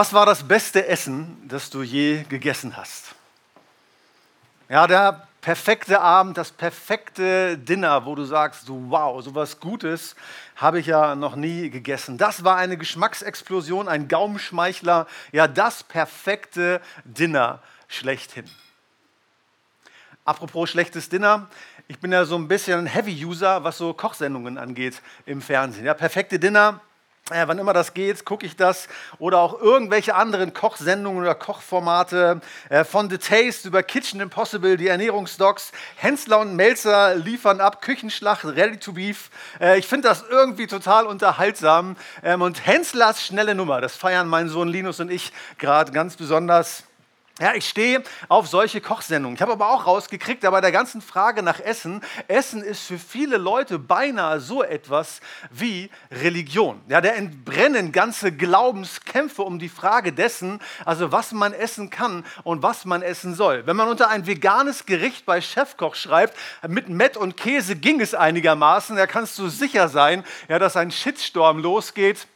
Was war das beste Essen, das du je gegessen hast? Ja, der perfekte Abend, das perfekte Dinner, wo du sagst, wow, sowas Gutes habe ich ja noch nie gegessen. Das war eine Geschmacksexplosion, ein Gaumenschmeichler, ja, das perfekte Dinner schlechthin. Apropos schlechtes Dinner, ich bin ja so ein bisschen ein Heavy-User, was so Kochsendungen angeht im Fernsehen. Ja, perfekte Dinner, ja, wann immer das geht, gucke ich das. Oder auch irgendwelche anderen Kochsendungen oder Kochformate. Äh, von The Taste über Kitchen Impossible, die Ernährungsdocs. Hensler und Melzer liefern ab, Küchenschlacht, Ready to Beef. Äh, ich finde das irgendwie total unterhaltsam. Ähm, und Henslers schnelle Nummer, das feiern mein Sohn Linus und ich gerade ganz besonders. Ja, ich stehe auf solche Kochsendungen. Ich habe aber auch rausgekriegt, bei der ganzen Frage nach Essen, Essen ist für viele Leute beinahe so etwas wie Religion. Ja, da entbrennen ganze Glaubenskämpfe um die Frage dessen, also was man essen kann und was man essen soll. Wenn man unter ein veganes Gericht bei Chefkoch schreibt, mit Mett und Käse ging es einigermaßen, da kannst du sicher sein, ja, dass ein Shitstorm losgeht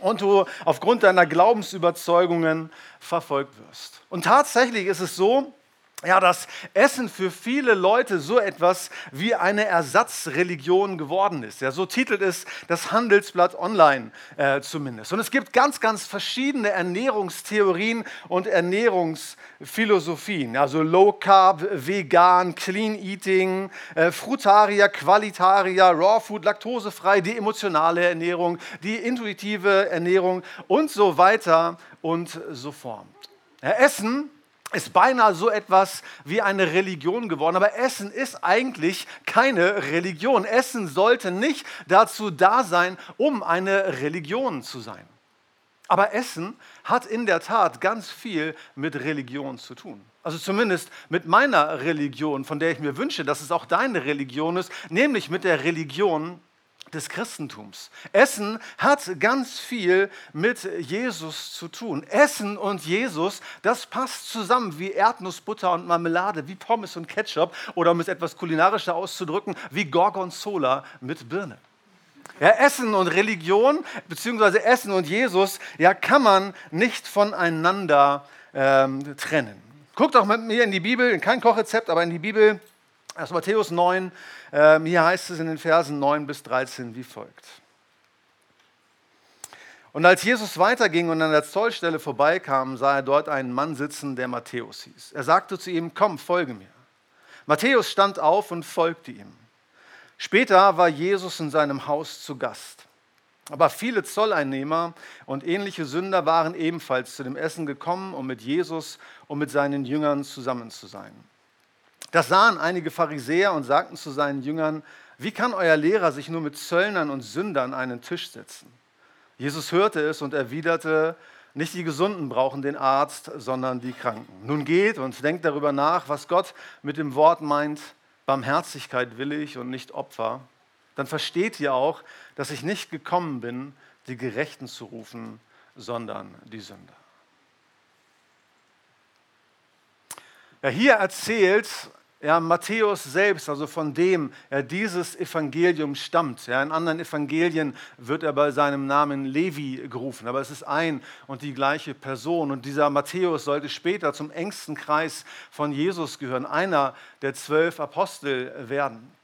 und du aufgrund deiner Glaubensüberzeugungen verfolgt wirst. Und tatsächlich ist es so, ja, dass Essen für viele Leute so etwas wie eine Ersatzreligion geworden ist. Ja, so titelt es das Handelsblatt Online äh, zumindest. Und es gibt ganz, ganz verschiedene Ernährungstheorien und Ernährungsphilosophien. Also Low Carb, Vegan, Clean Eating, äh, Frutarier, Qualitarier, Raw Food, laktosefrei, die emotionale Ernährung, die intuitive Ernährung und so weiter und so fort. Ja, Essen ist beinahe so etwas wie eine Religion geworden. Aber Essen ist eigentlich keine Religion. Essen sollte nicht dazu da sein, um eine Religion zu sein. Aber Essen hat in der Tat ganz viel mit Religion zu tun. Also zumindest mit meiner Religion, von der ich mir wünsche, dass es auch deine Religion ist, nämlich mit der Religion des Christentums. Essen hat ganz viel mit Jesus zu tun. Essen und Jesus, das passt zusammen wie Erdnussbutter und Marmelade, wie Pommes und Ketchup oder um es etwas kulinarischer auszudrücken, wie Gorgonzola mit Birne. Ja, Essen und Religion, beziehungsweise Essen und Jesus, ja, kann man nicht voneinander ähm, trennen. Guckt auch mit mir in die Bibel, kein Kochrezept, aber in die Bibel, aus Matthäus 9, ähm, hier heißt es in den Versen 9 bis 13 wie folgt. Und als Jesus weiterging und an der Zollstelle vorbeikam, sah er dort einen Mann sitzen, der Matthäus hieß. Er sagte zu ihm, komm, folge mir. Matthäus stand auf und folgte ihm. Später war Jesus in seinem Haus zu Gast. Aber viele Zolleinnehmer und ähnliche Sünder waren ebenfalls zu dem Essen gekommen, um mit Jesus und mit seinen Jüngern zusammen zu sein. Das sahen einige Pharisäer und sagten zu seinen Jüngern, wie kann euer Lehrer sich nur mit Zöllnern und Sündern einen Tisch setzen? Jesus hörte es und erwiderte, nicht die Gesunden brauchen den Arzt, sondern die Kranken. Nun geht und denkt darüber nach, was Gott mit dem Wort meint, Barmherzigkeit will ich und nicht Opfer. Dann versteht ihr auch, dass ich nicht gekommen bin, die Gerechten zu rufen, sondern die Sünder. Ja, hier erzählt ja, Matthäus selbst, also von dem er dieses Evangelium stammt. Ja, in anderen Evangelien wird er bei seinem Namen Levi gerufen, aber es ist ein und die gleiche Person. Und dieser Matthäus sollte später zum engsten Kreis von Jesus gehören, einer der zwölf Apostel werden.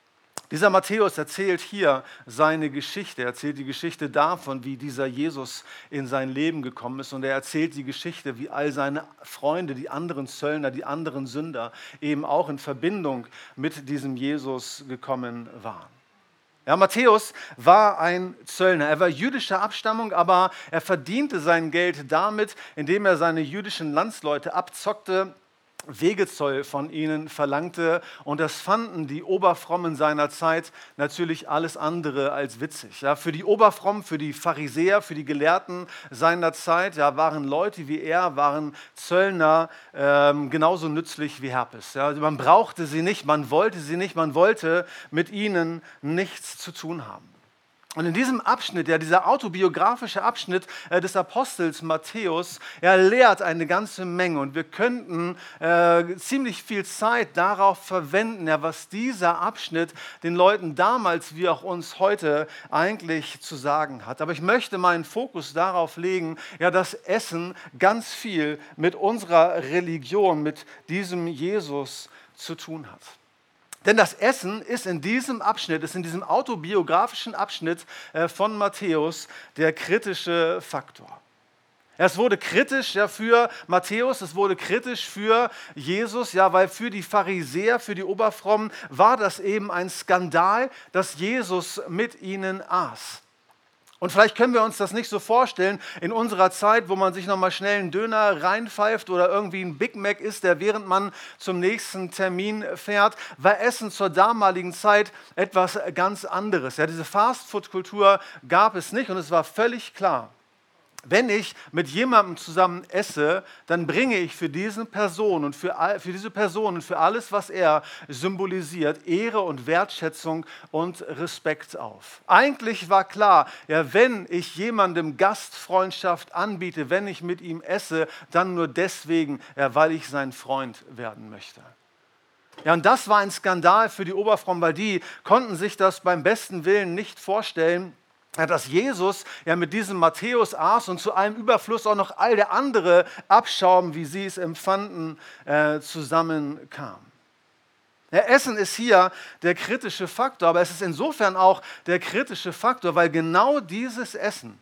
Dieser Matthäus erzählt hier seine Geschichte. Er erzählt die Geschichte davon, wie dieser Jesus in sein Leben gekommen ist. Und er erzählt die Geschichte, wie all seine Freunde, die anderen Zöllner, die anderen Sünder eben auch in Verbindung mit diesem Jesus gekommen waren. Ja, Matthäus war ein Zöllner. Er war jüdischer Abstammung, aber er verdiente sein Geld damit, indem er seine jüdischen Landsleute abzockte Wegezoll von ihnen verlangte. Und das fanden die Oberfrommen seiner Zeit natürlich alles andere als witzig. Ja, für die Oberfrommen, für die Pharisäer, für die Gelehrten seiner Zeit ja, waren Leute wie er, waren Zöllner ähm, genauso nützlich wie Herpes. Ja, man brauchte sie nicht, man wollte sie nicht, man wollte mit ihnen nichts zu tun haben. Und in diesem Abschnitt, ja, dieser autobiografische Abschnitt äh, des Apostels Matthäus, er lehrt eine ganze Menge. Und wir könnten äh, ziemlich viel Zeit darauf verwenden, ja, was dieser Abschnitt den Leuten damals wie auch uns heute eigentlich zu sagen hat. Aber ich möchte meinen Fokus darauf legen, ja, dass Essen ganz viel mit unserer Religion, mit diesem Jesus zu tun hat. Denn das Essen ist in diesem Abschnitt, ist in diesem autobiografischen Abschnitt äh, von Matthäus der kritische Faktor. Es wurde kritisch ja, für Matthäus, es wurde kritisch für Jesus, ja, weil für die Pharisäer, für die Oberfrommen war das eben ein Skandal, dass Jesus mit ihnen aß. Und vielleicht können wir uns das nicht so vorstellen in unserer Zeit, wo man sich nochmal schnell einen Döner reinpfeift oder irgendwie ein Big Mac isst, der während man zum nächsten Termin fährt, war Essen zur damaligen Zeit etwas ganz anderes. Ja, diese Fastfood-Kultur gab es nicht und es war völlig klar, wenn ich mit jemandem zusammen esse, dann bringe ich für diese Person und für, für diese Person und für alles, was er symbolisiert, Ehre und Wertschätzung und Respekt auf. Eigentlich war klar, ja, wenn ich jemandem Gastfreundschaft anbiete, wenn ich mit ihm esse, dann nur deswegen, ja, weil ich sein Freund werden möchte. Ja, und das war ein Skandal für die Oberfrommen, weil die konnten sich das beim besten Willen nicht vorstellen, dass Jesus ja mit diesem Matthäus aß und zu allem Überfluss auch noch all der andere Abschaum, wie sie es empfanden, äh, zusammenkam. Ja, Essen ist hier der kritische Faktor, aber es ist insofern auch der kritische Faktor, weil genau dieses Essen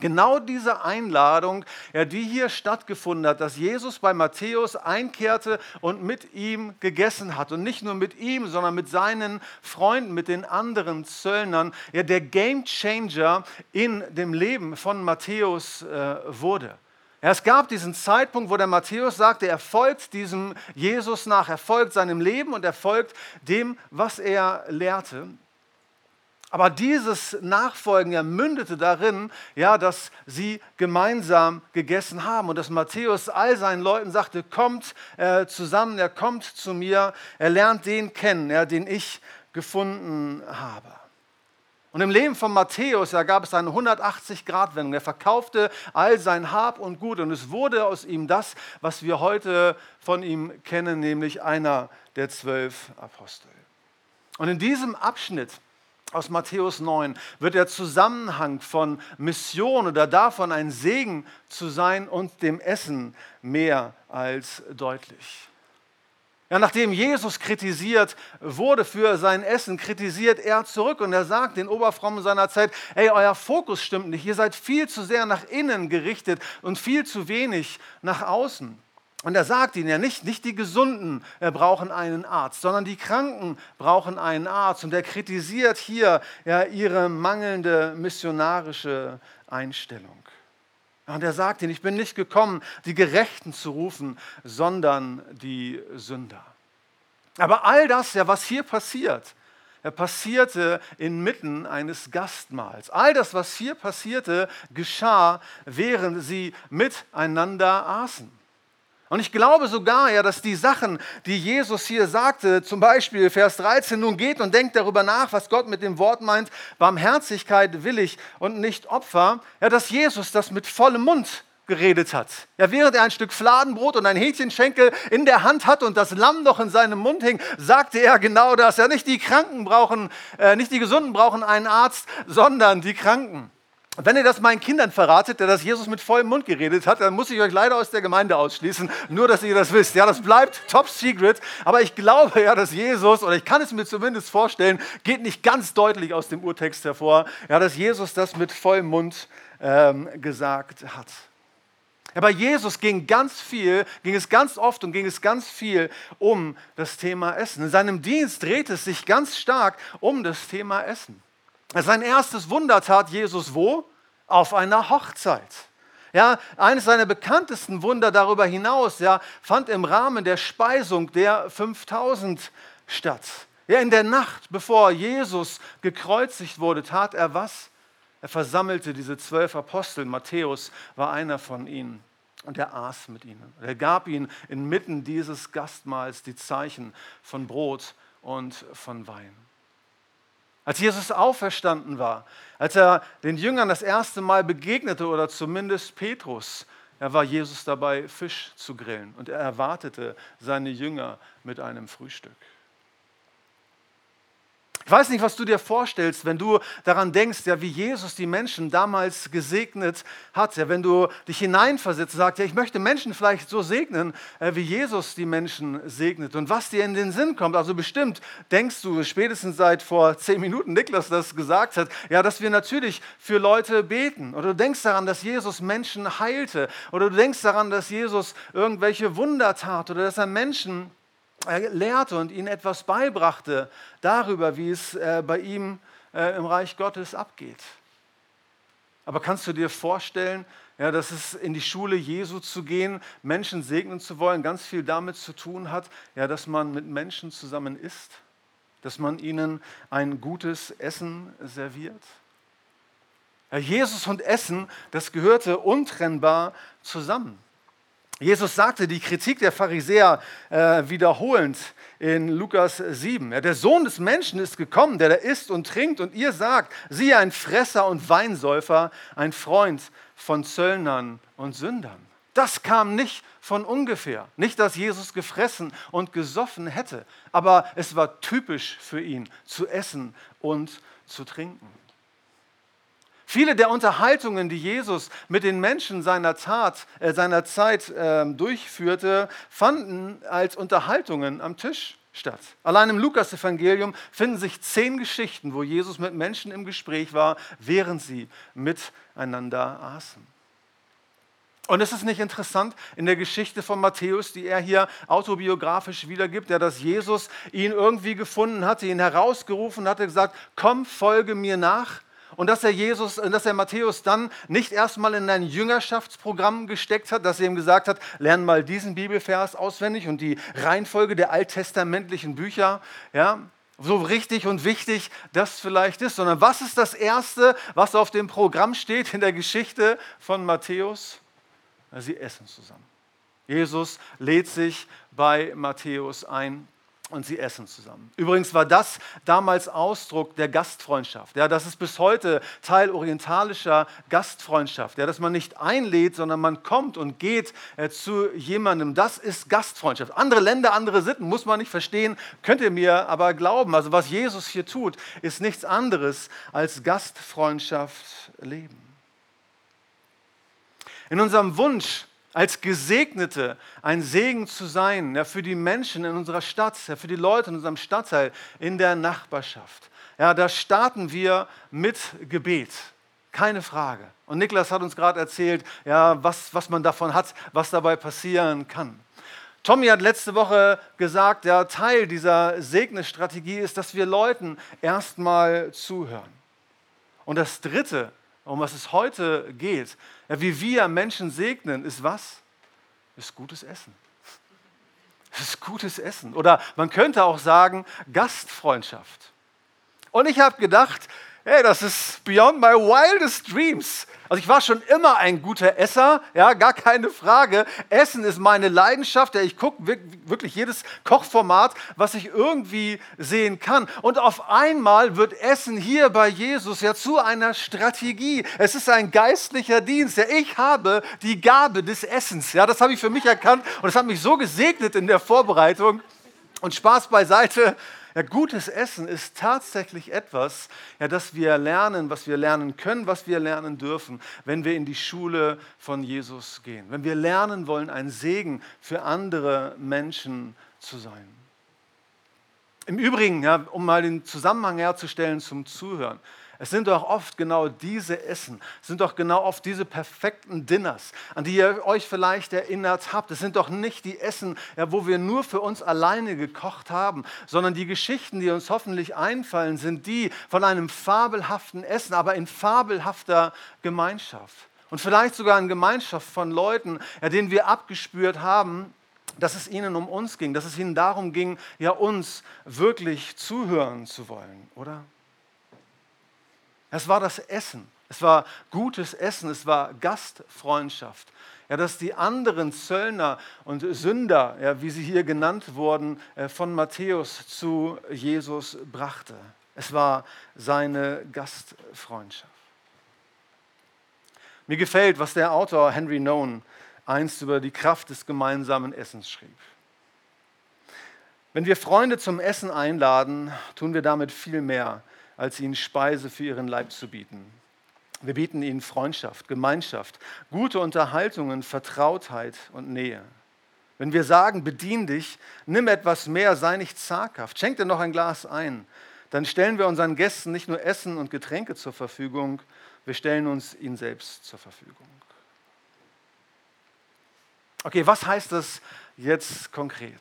Genau diese Einladung, ja, die hier stattgefunden hat, dass Jesus bei Matthäus einkehrte und mit ihm gegessen hat. Und nicht nur mit ihm, sondern mit seinen Freunden, mit den anderen Zöllnern, ja, der Game Changer in dem Leben von Matthäus äh, wurde. Ja, es gab diesen Zeitpunkt, wo der Matthäus sagte, er folgt diesem Jesus nach, er folgt seinem Leben und er folgt dem, was er lehrte. Aber dieses Nachfolgen ja mündete darin, ja, dass sie gemeinsam gegessen haben und dass Matthäus all seinen Leuten sagte, kommt äh, zusammen, er kommt zu mir, er lernt den kennen, ja, den ich gefunden habe. Und im Leben von Matthäus ja, gab es eine 180-Grad-Wendung. Er verkaufte all sein Hab und Gut und es wurde aus ihm das, was wir heute von ihm kennen, nämlich einer der zwölf Apostel. Und in diesem Abschnitt aus Matthäus 9 wird der Zusammenhang von Mission oder davon ein Segen zu sein und dem Essen mehr als deutlich. Ja, nachdem Jesus kritisiert wurde für sein Essen, kritisiert er zurück und er sagt den Oberfrommen seiner Zeit, hey, euer Fokus stimmt nicht, ihr seid viel zu sehr nach innen gerichtet und viel zu wenig nach außen. Und er sagt ihnen ja nicht, nicht die Gesunden äh, brauchen einen Arzt, sondern die Kranken brauchen einen Arzt. Und er kritisiert hier ja, ihre mangelnde missionarische Einstellung. Und er sagt ihnen, ich bin nicht gekommen, die Gerechten zu rufen, sondern die Sünder. Aber all das, ja, was hier passiert, er passierte inmitten eines Gastmahls. All das, was hier passierte, geschah, während sie miteinander aßen. Und ich glaube sogar, ja, dass die Sachen, die Jesus hier sagte, zum Beispiel Vers 13, nun geht und denkt darüber nach, was Gott mit dem Wort meint, Barmherzigkeit will ich und nicht Opfer, ja, dass Jesus das mit vollem Mund geredet hat. Ja, während er ein Stück Fladenbrot und ein Hähnchenschenkel in der Hand hatte und das Lamm noch in seinem Mund hing, sagte er genau das. Ja, nicht die Kranken brauchen, äh, nicht die Gesunden brauchen einen Arzt, sondern die Kranken. Und wenn ihr das meinen Kindern verratet, der das Jesus mit vollem Mund geredet hat, dann muss ich euch leider aus der Gemeinde ausschließen, nur dass ihr das wisst. Ja, das bleibt top secret, aber ich glaube ja, dass Jesus, oder ich kann es mir zumindest vorstellen, geht nicht ganz deutlich aus dem Urtext hervor, ja, dass Jesus das mit vollem Mund ähm, gesagt hat. Ja, bei Jesus ging ganz viel, ging es ganz oft und ging es ganz viel um das Thema Essen. In seinem Dienst dreht es sich ganz stark um das Thema Essen. Sein erstes Wunder tat Jesus wo? Auf einer Hochzeit. Ja, eines seiner bekanntesten Wunder darüber hinaus ja, fand im Rahmen der Speisung der 5000 statt. Ja, in der Nacht, bevor Jesus gekreuzigt wurde, tat er was? Er versammelte diese zwölf Apostel. Matthäus war einer von ihnen. Und er aß mit ihnen. Er gab ihnen inmitten dieses Gastmahls die Zeichen von Brot und von Wein. Als Jesus auferstanden war, als er den Jüngern das erste Mal begegnete oder zumindest Petrus, er war Jesus dabei, Fisch zu grillen und er erwartete seine Jünger mit einem Frühstück. Ich weiß nicht, was du dir vorstellst, wenn du daran denkst, ja, wie Jesus die Menschen damals gesegnet hat. Ja, wenn du dich hineinversetzt und sagst, ja, ich möchte Menschen vielleicht so segnen, äh, wie Jesus die Menschen segnet. Und was dir in den Sinn kommt, also bestimmt denkst du, spätestens seit vor zehn Minuten Niklas das gesagt hat, ja, dass wir natürlich für Leute beten. Oder du denkst daran, dass Jesus Menschen heilte. Oder du denkst daran, dass Jesus irgendwelche Wunder tat oder dass er Menschen lehrte und ihnen etwas beibrachte darüber, wie es äh, bei ihm äh, im Reich Gottes abgeht. Aber kannst du dir vorstellen, ja, dass es in die Schule Jesu zu gehen, Menschen segnen zu wollen, ganz viel damit zu tun hat, ja, dass man mit Menschen zusammen isst, dass man ihnen ein gutes Essen serviert? Ja, Jesus und Essen, das gehörte untrennbar zusammen. Jesus sagte die Kritik der Pharisäer äh, wiederholend in Lukas 7. Ja, der Sohn des Menschen ist gekommen, der da isst und trinkt und ihr sagt, siehe ein Fresser und Weinsäufer, ein Freund von Zöllnern und Sündern. Das kam nicht von ungefähr. Nicht, dass Jesus gefressen und gesoffen hätte, aber es war typisch für ihn zu essen und zu trinken. Viele der Unterhaltungen, die Jesus mit den Menschen seiner, Tat, äh, seiner Zeit äh, durchführte, fanden als Unterhaltungen am Tisch statt. Allein im Lukas-Evangelium finden sich zehn Geschichten, wo Jesus mit Menschen im Gespräch war, während sie miteinander aßen. Und ist es nicht interessant in der Geschichte von Matthäus, die er hier autobiografisch wiedergibt, ja, dass Jesus ihn irgendwie gefunden hatte, ihn herausgerufen hatte, gesagt, komm, folge mir nach. Und dass er Jesus, dass er Matthäus dann nicht erstmal in ein Jüngerschaftsprogramm gesteckt hat, dass er ihm gesagt hat, lern mal diesen Bibelvers auswendig und die Reihenfolge der alttestamentlichen Bücher, ja, so richtig und wichtig das vielleicht ist, sondern was ist das Erste, was auf dem Programm steht in der Geschichte von Matthäus? Sie essen zusammen. Jesus lädt sich bei Matthäus ein und sie essen zusammen. Übrigens war das damals Ausdruck der Gastfreundschaft. Ja, das ist bis heute Teil orientalischer Gastfreundschaft. Ja, dass man nicht einlädt, sondern man kommt und geht äh, zu jemandem. Das ist Gastfreundschaft. Andere Länder, andere Sitten muss man nicht verstehen, könnt ihr mir aber glauben. Also was Jesus hier tut, ist nichts anderes als Gastfreundschaft leben. In unserem Wunsch als Gesegnete ein Segen zu sein ja, für die Menschen in unserer Stadt, ja, für die Leute in unserem Stadtteil, in der Nachbarschaft. Ja, da starten wir mit Gebet. Keine Frage. Und Niklas hat uns gerade erzählt, ja, was, was man davon hat, was dabei passieren kann. Tommy hat letzte Woche gesagt, ja, Teil dieser Segnestrategie ist, dass wir Leuten erstmal zuhören. Und das Dritte, um was es heute geht, ja, wie wir Menschen segnen, ist was? Ist gutes Essen. Es ist gutes Essen. Oder man könnte auch sagen, Gastfreundschaft. Und ich habe gedacht, hey, das ist beyond my wildest dreams. Also ich war schon immer ein guter Esser, ja, gar keine Frage. Essen ist meine Leidenschaft. Ja, ich gucke wirklich jedes Kochformat, was ich irgendwie sehen kann. Und auf einmal wird Essen hier bei Jesus ja zu einer Strategie. Es ist ein geistlicher Dienst. Ja, ich habe die Gabe des Essens. Ja, das habe ich für mich erkannt und es hat mich so gesegnet in der Vorbereitung. Und Spaß beiseite. Ja, gutes Essen ist tatsächlich etwas, ja, das wir lernen, was wir lernen können, was wir lernen dürfen, wenn wir in die Schule von Jesus gehen. Wenn wir lernen wollen, ein Segen für andere Menschen zu sein. Im Übrigen, ja, um mal den Zusammenhang herzustellen zum Zuhören. Es sind doch oft genau diese Essen, es sind doch genau oft diese perfekten Dinners, an die ihr euch vielleicht erinnert habt. Es sind doch nicht die Essen, ja, wo wir nur für uns alleine gekocht haben, sondern die Geschichten, die uns hoffentlich einfallen, sind die von einem fabelhaften Essen, aber in fabelhafter Gemeinschaft. Und vielleicht sogar in Gemeinschaft von Leuten, ja, denen wir abgespürt haben, dass es ihnen um uns ging, dass es ihnen darum ging, ja uns wirklich zuhören zu wollen, oder? Es war das Essen. Es war gutes Essen, es war Gastfreundschaft. Ja, dass die anderen Zöllner und Sünder, ja, wie sie hier genannt wurden, äh, von Matthäus zu Jesus brachte. Es war seine Gastfreundschaft. Mir gefällt, was der Autor Henry Nowen einst über die Kraft des gemeinsamen Essens schrieb. Wenn wir Freunde zum Essen einladen, tun wir damit viel mehr, als ihnen Speise für ihren Leib zu bieten. Wir bieten ihnen Freundschaft, Gemeinschaft, gute Unterhaltungen, Vertrautheit und Nähe. Wenn wir sagen, bedien dich, nimm etwas mehr, sei nicht zaghaft, schenk dir noch ein Glas ein, dann stellen wir unseren Gästen nicht nur Essen und Getränke zur Verfügung, wir stellen uns ihnen selbst zur Verfügung. Okay, was heißt das jetzt konkret?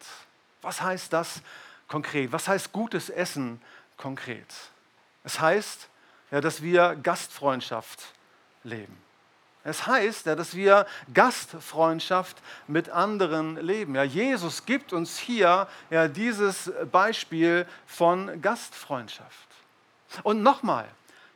Was heißt das konkret? Was heißt gutes Essen konkret? Es heißt, ja, dass wir Gastfreundschaft leben. Es heißt ja, dass wir Gastfreundschaft mit anderen leben. Ja, Jesus gibt uns hier ja, dieses Beispiel von Gastfreundschaft. Und nochmal,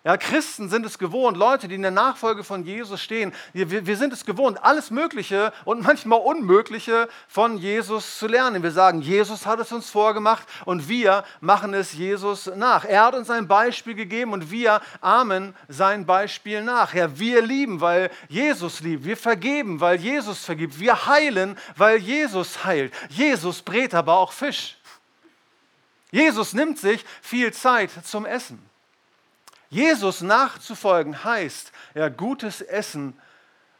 ja, Christen sind es gewohnt, Leute, die in der Nachfolge von Jesus stehen, wir, wir, sind es gewohnt, alles Mögliche und manchmal Unmögliche von Jesus zu lernen. Wir sagen, Jesus hat es uns vorgemacht und wir machen es Jesus nach. Er hat uns ein Beispiel gegeben und wir ahmen sein Beispiel nach. Ja, wir lieben, weil Jesus liebt. Wir vergeben, weil Jesus vergibt. Wir heilen, weil Jesus heilt. Jesus brät aber auch Fisch. Jesus nimmt sich viel Zeit zum Essen. Jesus nachzufolgen heißt, ja, gutes Essen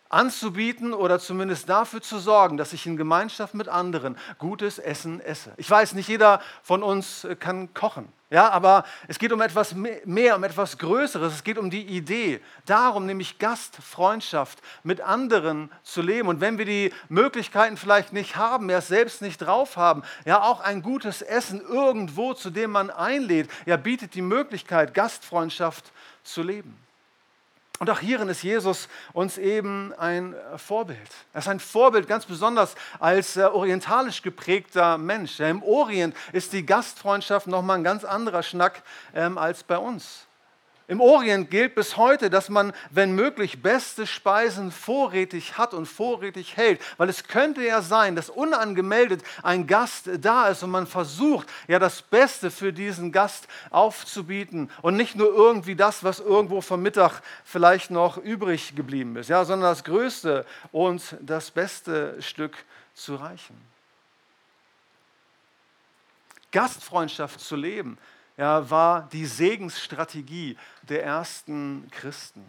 anzubieten oder zumindest dafür zu sorgen, dass ich in Gemeinschaft mit anderen gutes Essen esse. Ich weiß, nicht jeder von uns kann kochen. Ja, aber es geht um etwas mehr, um etwas Größeres. Es geht um die Idee, darum nämlich Gastfreundschaft mit anderen zu leben. Und wenn wir die Möglichkeiten vielleicht nicht haben, ja selbst nicht drauf haben, ja auch ein gutes Essen irgendwo, zu dem man einlädt, ja bietet die Möglichkeit, Gastfreundschaft zu leben. Und auch hierin ist Jesus uns eben ein Vorbild. Er ist ein Vorbild ganz besonders als äh, orientalisch geprägter Mensch. Im Orient ist die Gastfreundschaft nochmal ein ganz anderer Schnack ähm, als bei uns. Im Orient gilt bis heute, dass man, wenn möglich, beste Speisen vorrätig hat und vorrätig hält, weil es könnte ja sein, dass unangemeldet ein Gast da ist und man versucht, ja das Beste für diesen Gast aufzubieten und nicht nur irgendwie das, was irgendwo vom Mittag vielleicht noch übrig geblieben ist, ja, sondern das Größte und das beste Stück zu reichen. Gastfreundschaft zu leben ja, war die Segensstrategie der ersten Christen.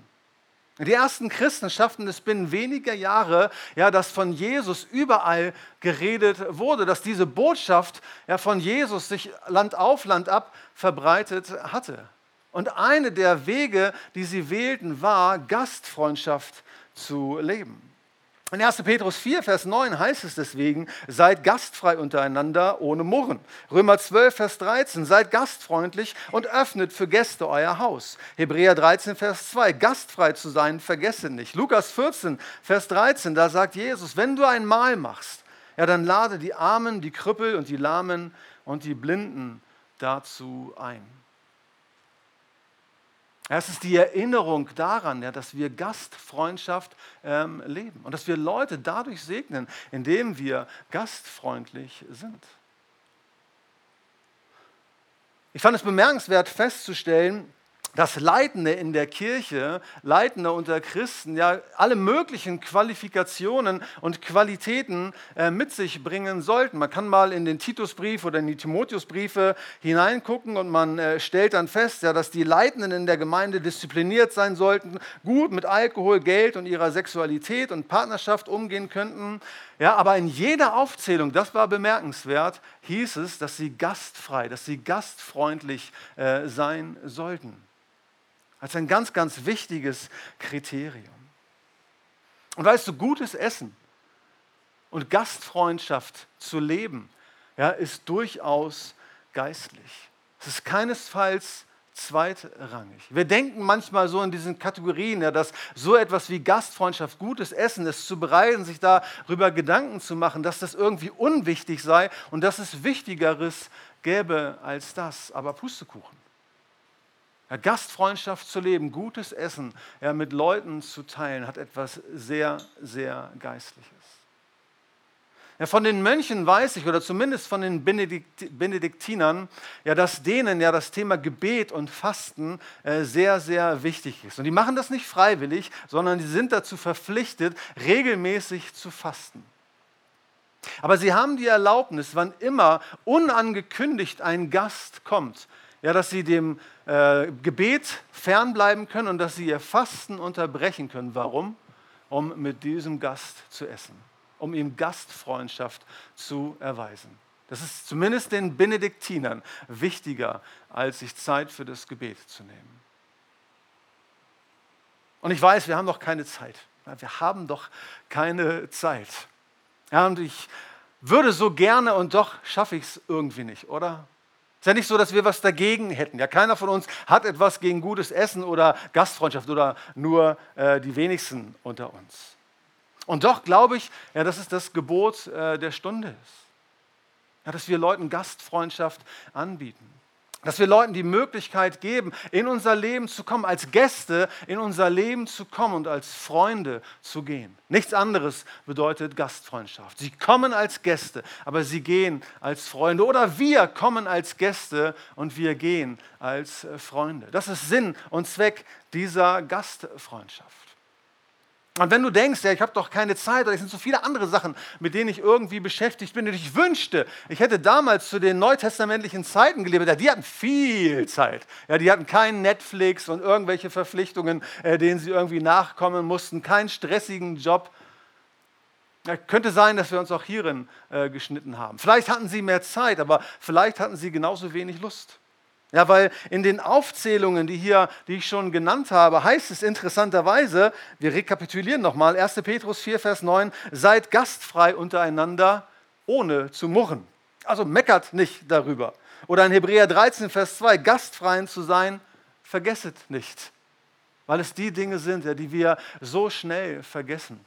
Die ersten Christen schafften es binnen weniger Jahre, ja, dass von Jesus überall geredet wurde, dass diese Botschaft ja, von Jesus sich Land auf Land ab verbreitet hatte. Und eine der Wege, die sie wählten, war, Gastfreundschaft zu leben. In 1. Petrus 4, Vers 9 heißt es deswegen, seid gastfrei untereinander ohne Murren. Römer 12, Vers 13, seid gastfreundlich und öffnet für Gäste euer Haus. Hebräer 13, Vers 2, gastfrei zu sein, vergesse nicht. Lukas 14, Vers 13, da sagt Jesus, wenn du ein Mahl machst, ja, dann lade die Armen, die Krüppel und die Lahmen und die Blinden dazu ein. Es ist die Erinnerung daran, ja, dass wir Gastfreundschaft ähm, leben und dass wir Leute dadurch segnen, indem wir gastfreundlich sind. Ich fand es bemerkenswert festzustellen, dass Leitende in der Kirche, Leitende unter Christen, ja alle möglichen Qualifikationen und Qualitäten äh, mit sich bringen sollten. Man kann mal in den Titusbrief oder in die Timotheusbriefe hineingucken und man äh, stellt dann fest, ja, dass die Leitenden in der Gemeinde diszipliniert sein sollten, gut mit Alkohol, Geld und ihrer Sexualität und Partnerschaft umgehen könnten. Ja, aber in jeder Aufzählung, das war bemerkenswert, hieß es, dass sie gastfrei, dass sie gastfreundlich äh, sein sollten als ein ganz, ganz wichtiges Kriterium. Und weißt du, gutes Essen und Gastfreundschaft zu leben, ja, ist durchaus geistlich. Es ist keinesfalls zweitrangig. Wir denken manchmal so in diesen Kategorien, ja, dass so etwas wie Gastfreundschaft, gutes Essen, es zu bereiten, sich darüber Gedanken zu machen, dass das irgendwie unwichtig sei und dass es Wichtigeres gäbe als das. Aber Pustekuchen. Ja, Gastfreundschaft zu leben, gutes Essen ja, mit Leuten zu teilen, hat etwas sehr, sehr Geistliches. Ja, von den Mönchen weiß ich, oder zumindest von den Benedikt Benediktinern, ja, dass denen ja das Thema Gebet und Fasten äh, sehr, sehr wichtig ist. Und die machen das nicht freiwillig, sondern die sind dazu verpflichtet, regelmäßig zu fasten. Aber sie haben die Erlaubnis, wann immer unangekündigt ein Gast kommt, ja, dass sie dem äh, Gebet fernbleiben können und dass sie ihr Fasten unterbrechen können. Warum? Um mit diesem Gast zu essen um ihm Gastfreundschaft zu erweisen. Das ist zumindest den Benediktinern wichtiger, als sich Zeit für das Gebet zu nehmen. Und ich weiß, wir haben doch keine Zeit. Wir haben doch keine Zeit. Ja, und ich würde so gerne und doch schaffe ich es irgendwie nicht, oder? Es ist ja nicht so, dass wir was dagegen hätten. Ja, keiner von uns hat etwas gegen gutes Essen oder Gastfreundschaft oder nur äh, die wenigsten unter uns. Und doch glaube ich, ja, dass es das Gebot äh, der Stunde ist. Ja, dass wir Leuten Gastfreundschaft anbieten. Dass wir Leuten die Möglichkeit geben, in unser Leben zu kommen, als Gäste in unser Leben zu kommen und als Freunde zu gehen. Nichts anderes bedeutet Gastfreundschaft. Sie kommen als Gäste, aber sie gehen als Freunde. Oder wir kommen als Gäste und wir gehen als Freunde. Das ist Sinn und Zweck dieser Gastfreundschaft. Und wenn du denkst, ja, ich habe doch keine Zeit oder es sind so viele andere Sachen, mit denen ich irgendwie beschäftigt bin und ich wünschte, ich hätte damals zu den neutestamentlichen Zeiten gelebt, ja, die hatten viel Zeit. Ja, die hatten kein Netflix und irgendwelche Verpflichtungen, äh, denen sie irgendwie nachkommen mussten, keinen stressigen Job. Ja, könnte sein, dass wir uns auch hierin äh, geschnitten haben. Vielleicht hatten sie mehr Zeit, aber vielleicht hatten sie genauso wenig Lust. Ja, weil in den Aufzählungen, die hier, die ich schon genannt habe, heißt es interessanterweise, wir rekapitulieren nochmal, 1. Petrus 4, Vers 9, seid gastfrei untereinander, ohne zu murren. Also meckert nicht darüber. Oder in Hebräer 13, Vers 2, gastfreien zu sein, vergesset nicht. Weil es die Dinge sind, ja, die wir so schnell vergessen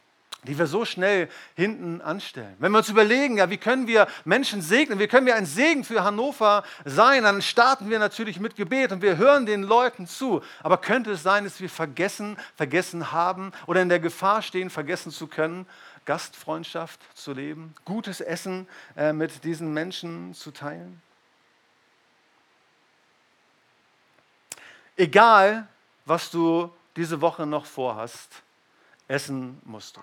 die wir so schnell hinten anstellen. Wenn wir uns überlegen, ja, wie können wir Menschen segnen, wie können wir ein Segen für Hannover sein, dann starten wir natürlich mit Gebet und wir hören den Leuten zu. Aber könnte es sein, dass wir vergessen, vergessen haben oder in der Gefahr stehen, vergessen zu können, Gastfreundschaft zu leben, gutes Essen äh, mit diesen Menschen zu teilen? Egal, was du diese Woche noch vorhast, essen musst du.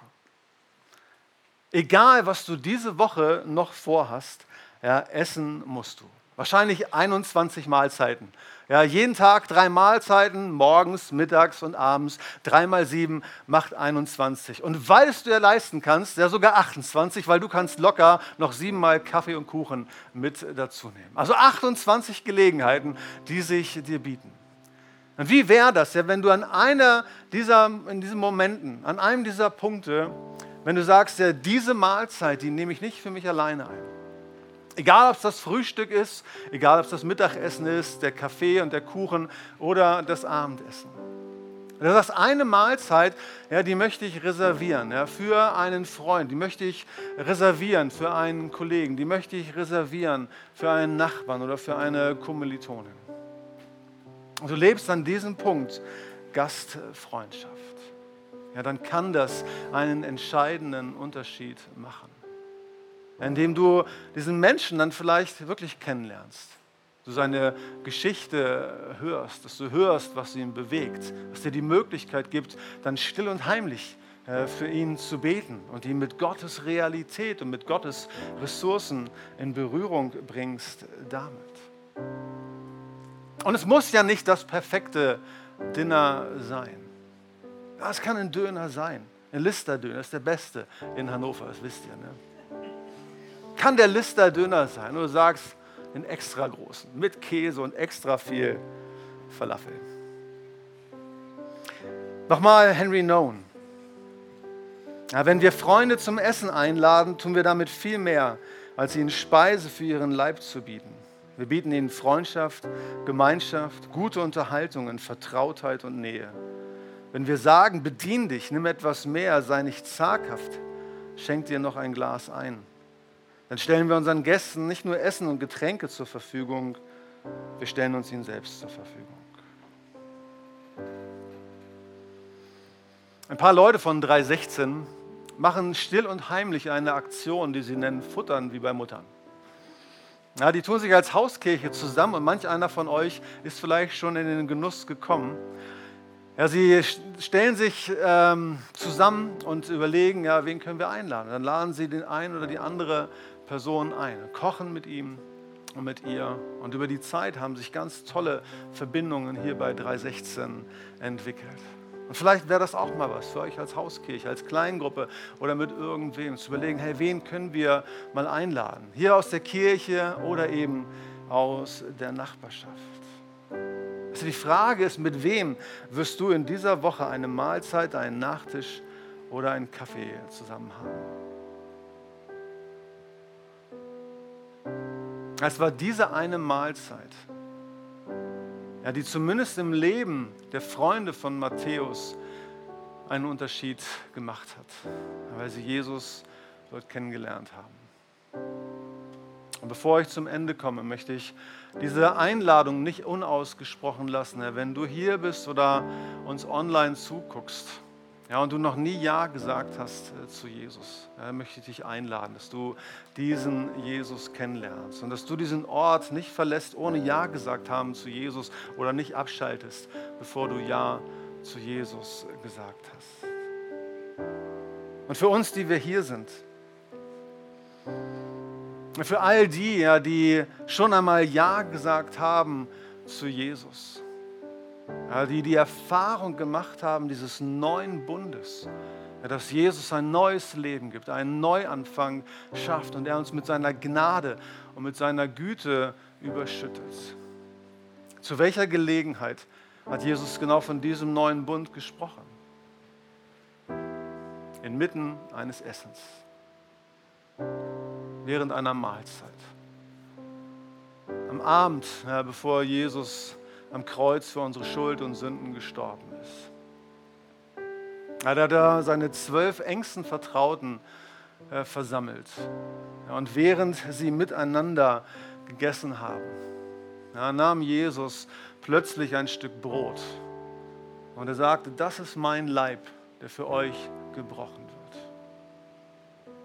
Egal, was du diese Woche noch vorhast, ja, essen musst du. Wahrscheinlich 21 Mahlzeiten. Ja, jeden Tag drei Mahlzeiten, morgens, mittags und abends. Drei mal sieben macht 21. Und weil es dir leisten kannst, ja sogar 28, weil du kannst locker noch siebenmal Kaffee und Kuchen mit dazu nehmen. Also 28 Gelegenheiten, die sich dir bieten. Und wie wäre das, ja, wenn du an einer dieser, in diesen Momenten, an einem dieser Punkte wenn du sagst, ja, diese Mahlzeit, die nehme ich nicht für mich alleine ein. Egal, ob es das Frühstück ist, egal, ob es das Mittagessen ist, der Kaffee und der Kuchen oder das Abendessen. Das ist eine Mahlzeit, ja, die möchte ich reservieren ja, für einen Freund, die möchte ich reservieren für einen Kollegen, die möchte ich reservieren für einen Nachbarn oder für eine Kommilitonin. Und du lebst an diesem Punkt Gastfreundschaft ja, dann kann das einen entscheidenden Unterschied machen. Indem du diesen Menschen dann vielleicht wirklich kennenlernst, du seine Geschichte hörst, dass du hörst, was ihn bewegt, dass dir die Möglichkeit gibt, dann still und heimlich äh, für ihn zu beten und ihn mit Gottes Realität und mit Gottes Ressourcen in Berührung bringst damit. Und es muss ja nicht das perfekte Dinner sein. Das kann ein Döner sein. Ein Lister-Döner ist der beste in Hannover, das wisst ihr. Ne? Kann der Lister-Döner sein? Du sagst, einen extra großen, mit Käse und extra viel Falafel. Nochmal Henry Nowen. Ja, wenn wir Freunde zum Essen einladen, tun wir damit viel mehr, als ihnen Speise für ihren Leib zu bieten. Wir bieten ihnen Freundschaft, Gemeinschaft, gute Unterhaltungen, Vertrautheit und Nähe. Wenn wir sagen, bedien dich, nimm etwas mehr, sei nicht zaghaft, schenk dir noch ein Glas ein. Dann stellen wir unseren Gästen nicht nur Essen und Getränke zur Verfügung, wir stellen uns ihnen selbst zur Verfügung. Ein paar Leute von 316 machen still und heimlich eine Aktion, die sie nennen Futtern wie bei Muttern. Ja, die tun sich als Hauskirche zusammen und manch einer von euch ist vielleicht schon in den Genuss gekommen. Ja, sie stellen sich ähm, zusammen und überlegen, ja, wen können wir einladen. Dann laden sie den einen oder die andere Person ein, kochen mit ihm und mit ihr. Und über die Zeit haben sich ganz tolle Verbindungen hier bei 316 entwickelt. Und vielleicht wäre das auch mal was für euch als Hauskirche, als Kleingruppe oder mit irgendwem zu überlegen, hey, wen können wir mal einladen? Hier aus der Kirche oder eben aus der Nachbarschaft. Also die Frage ist, mit wem wirst du in dieser Woche eine Mahlzeit, einen Nachtisch oder einen Kaffee zusammen haben? Es war diese eine Mahlzeit, ja, die zumindest im Leben der Freunde von Matthäus einen Unterschied gemacht hat, weil sie Jesus dort kennengelernt haben. Und bevor ich zum Ende komme, möchte ich diese Einladung nicht unausgesprochen lassen. Wenn du hier bist oder uns online zuguckst, ja, und du noch nie Ja gesagt hast äh, zu Jesus, möchte ich dich einladen, dass du diesen Jesus kennenlernst und dass du diesen Ort nicht verlässt, ohne Ja gesagt haben zu Jesus oder nicht abschaltest, bevor du Ja zu Jesus gesagt hast. Und für uns, die wir hier sind, für all die, ja, die schon einmal Ja gesagt haben zu Jesus, ja, die die Erfahrung gemacht haben dieses neuen Bundes, ja, dass Jesus ein neues Leben gibt, einen Neuanfang schafft und er uns mit seiner Gnade und mit seiner Güte überschüttet. Zu welcher Gelegenheit hat Jesus genau von diesem neuen Bund gesprochen? Inmitten eines Essens, während einer Mahlzeit. Am Abend, ja, bevor Jesus am Kreuz für unsere Schuld und Sünden gestorben ist. Er hat da seine zwölf engsten Vertrauten äh, versammelt. Ja, und während sie miteinander gegessen haben, ja, nahm Jesus plötzlich ein Stück Brot. Und er sagte, das ist mein Leib, der für euch gebrochen wird.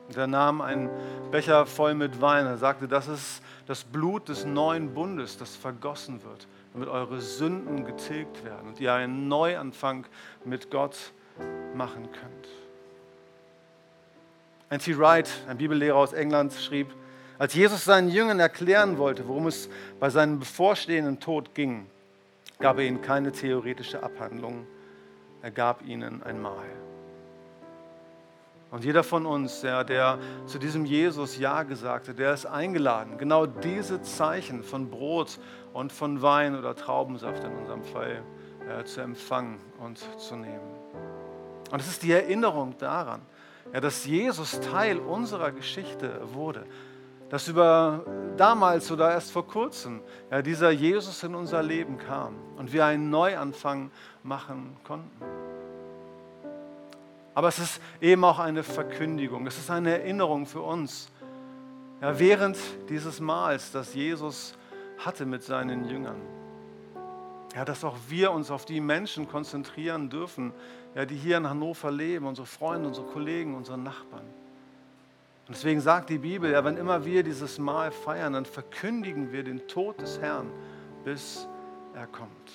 Und er nahm einen Becher voll mit Wein. Er sagte, das ist das Blut des neuen Bundes, das vergossen wird damit eure Sünden getilgt werden und ihr einen Neuanfang mit Gott machen könnt. N.T. Wright, ein Bibellehrer aus England, schrieb, als Jesus seinen Jüngern erklären wollte, worum es bei seinem bevorstehenden Tod ging, gab er ihnen keine theoretische Abhandlung, er gab ihnen ein Mahl. Und jeder von uns, der, der zu diesem Jesus Ja gesagt hat, der ist eingeladen, genau diese Zeichen von Brot und von Wein oder Traubensaft in unserem Fall äh, zu empfangen und zu nehmen. Und es ist die Erinnerung daran, ja, dass Jesus Teil unserer Geschichte wurde. Dass über damals oder erst vor kurzem ja, dieser Jesus in unser Leben kam und wir einen Neuanfang machen konnten. Aber es ist eben auch eine Verkündigung, es ist eine Erinnerung für uns. Ja, während dieses Mahls, das Jesus hatte mit seinen Jüngern. Ja, dass auch wir uns auf die Menschen konzentrieren dürfen, ja, die hier in Hannover leben, unsere Freunde, unsere Kollegen, unsere Nachbarn. Und deswegen sagt die Bibel, ja, wenn immer wir dieses Mahl feiern, dann verkündigen wir den Tod des Herrn, bis er kommt.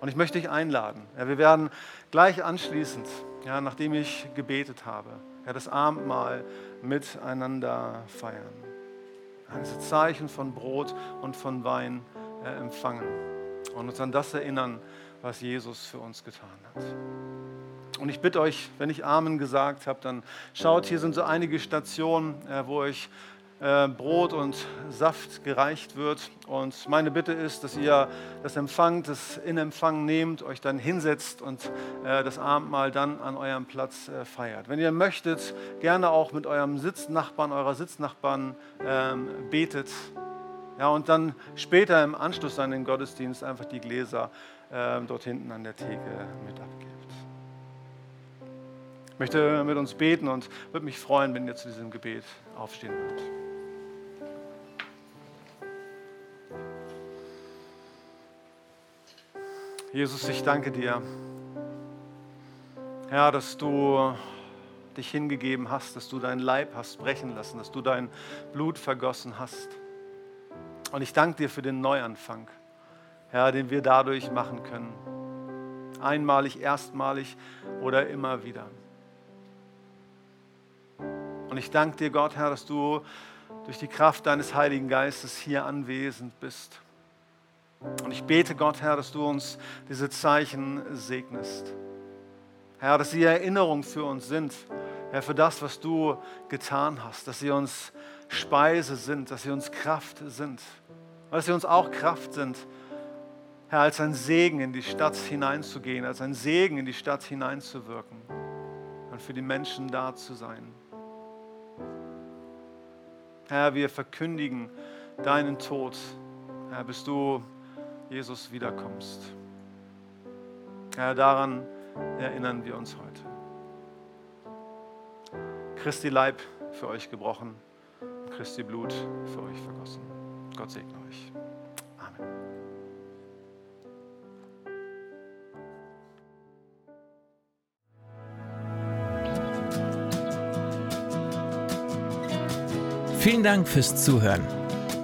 Und ich möchte dich einladen. Ja, wir werden gleich anschließend, ja, nachdem ich gebetet habe, ja, das Abendmahl miteinander feiern. Diese Zeichen von Brot und von Wein äh, empfangen und uns an das erinnern, was Jesus für uns getan hat. Und ich bitte euch, wenn ich Amen gesagt habe, dann schaut, hier sind so einige Stationen, äh, wo euch Brot und Saft gereicht wird. Und meine Bitte ist, dass ihr das empfangt, das in Empfang nehmt, euch dann hinsetzt und äh, das Abendmahl dann an eurem Platz äh, feiert. Wenn ihr möchtet, gerne auch mit eurem Sitznachbarn, eurer Sitznachbarn ähm, betet. Ja, und dann später im Anschluss an den Gottesdienst einfach die Gläser äh, dort hinten an der Theke mit abgebt. Ich möchte mit uns beten und würde mich freuen, wenn ihr zu diesem Gebet aufstehen würdet. Jesus, ich danke dir, Herr, dass du dich hingegeben hast, dass du deinen Leib hast brechen lassen, dass du dein Blut vergossen hast. Und ich danke dir für den Neuanfang, Herr, den wir dadurch machen können. Einmalig, erstmalig oder immer wieder. Und ich danke dir, Gott, Herr, dass du durch die Kraft deines Heiligen Geistes hier anwesend bist. Und ich bete Gott, Herr, dass du uns diese Zeichen segnest. Herr, dass sie Erinnerung für uns sind, Herr, für das, was du getan hast, dass sie uns Speise sind, dass sie uns Kraft sind. Dass sie uns auch Kraft sind, Herr, als ein Segen in die Stadt hineinzugehen, als ein Segen in die Stadt hineinzuwirken und für die Menschen da zu sein. Herr, wir verkündigen deinen Tod, Herr, bis du Jesus wiederkommst. Herr, daran erinnern wir uns heute. Christi Leib für euch gebrochen, Christi Blut für euch vergossen. Gott segne euch. Amen. Vielen Dank fürs Zuhören.